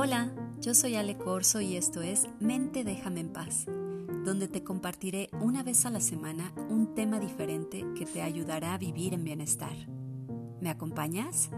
Hola, yo soy Ale Corso y esto es Mente Déjame en Paz, donde te compartiré una vez a la semana un tema diferente que te ayudará a vivir en bienestar. ¿Me acompañas?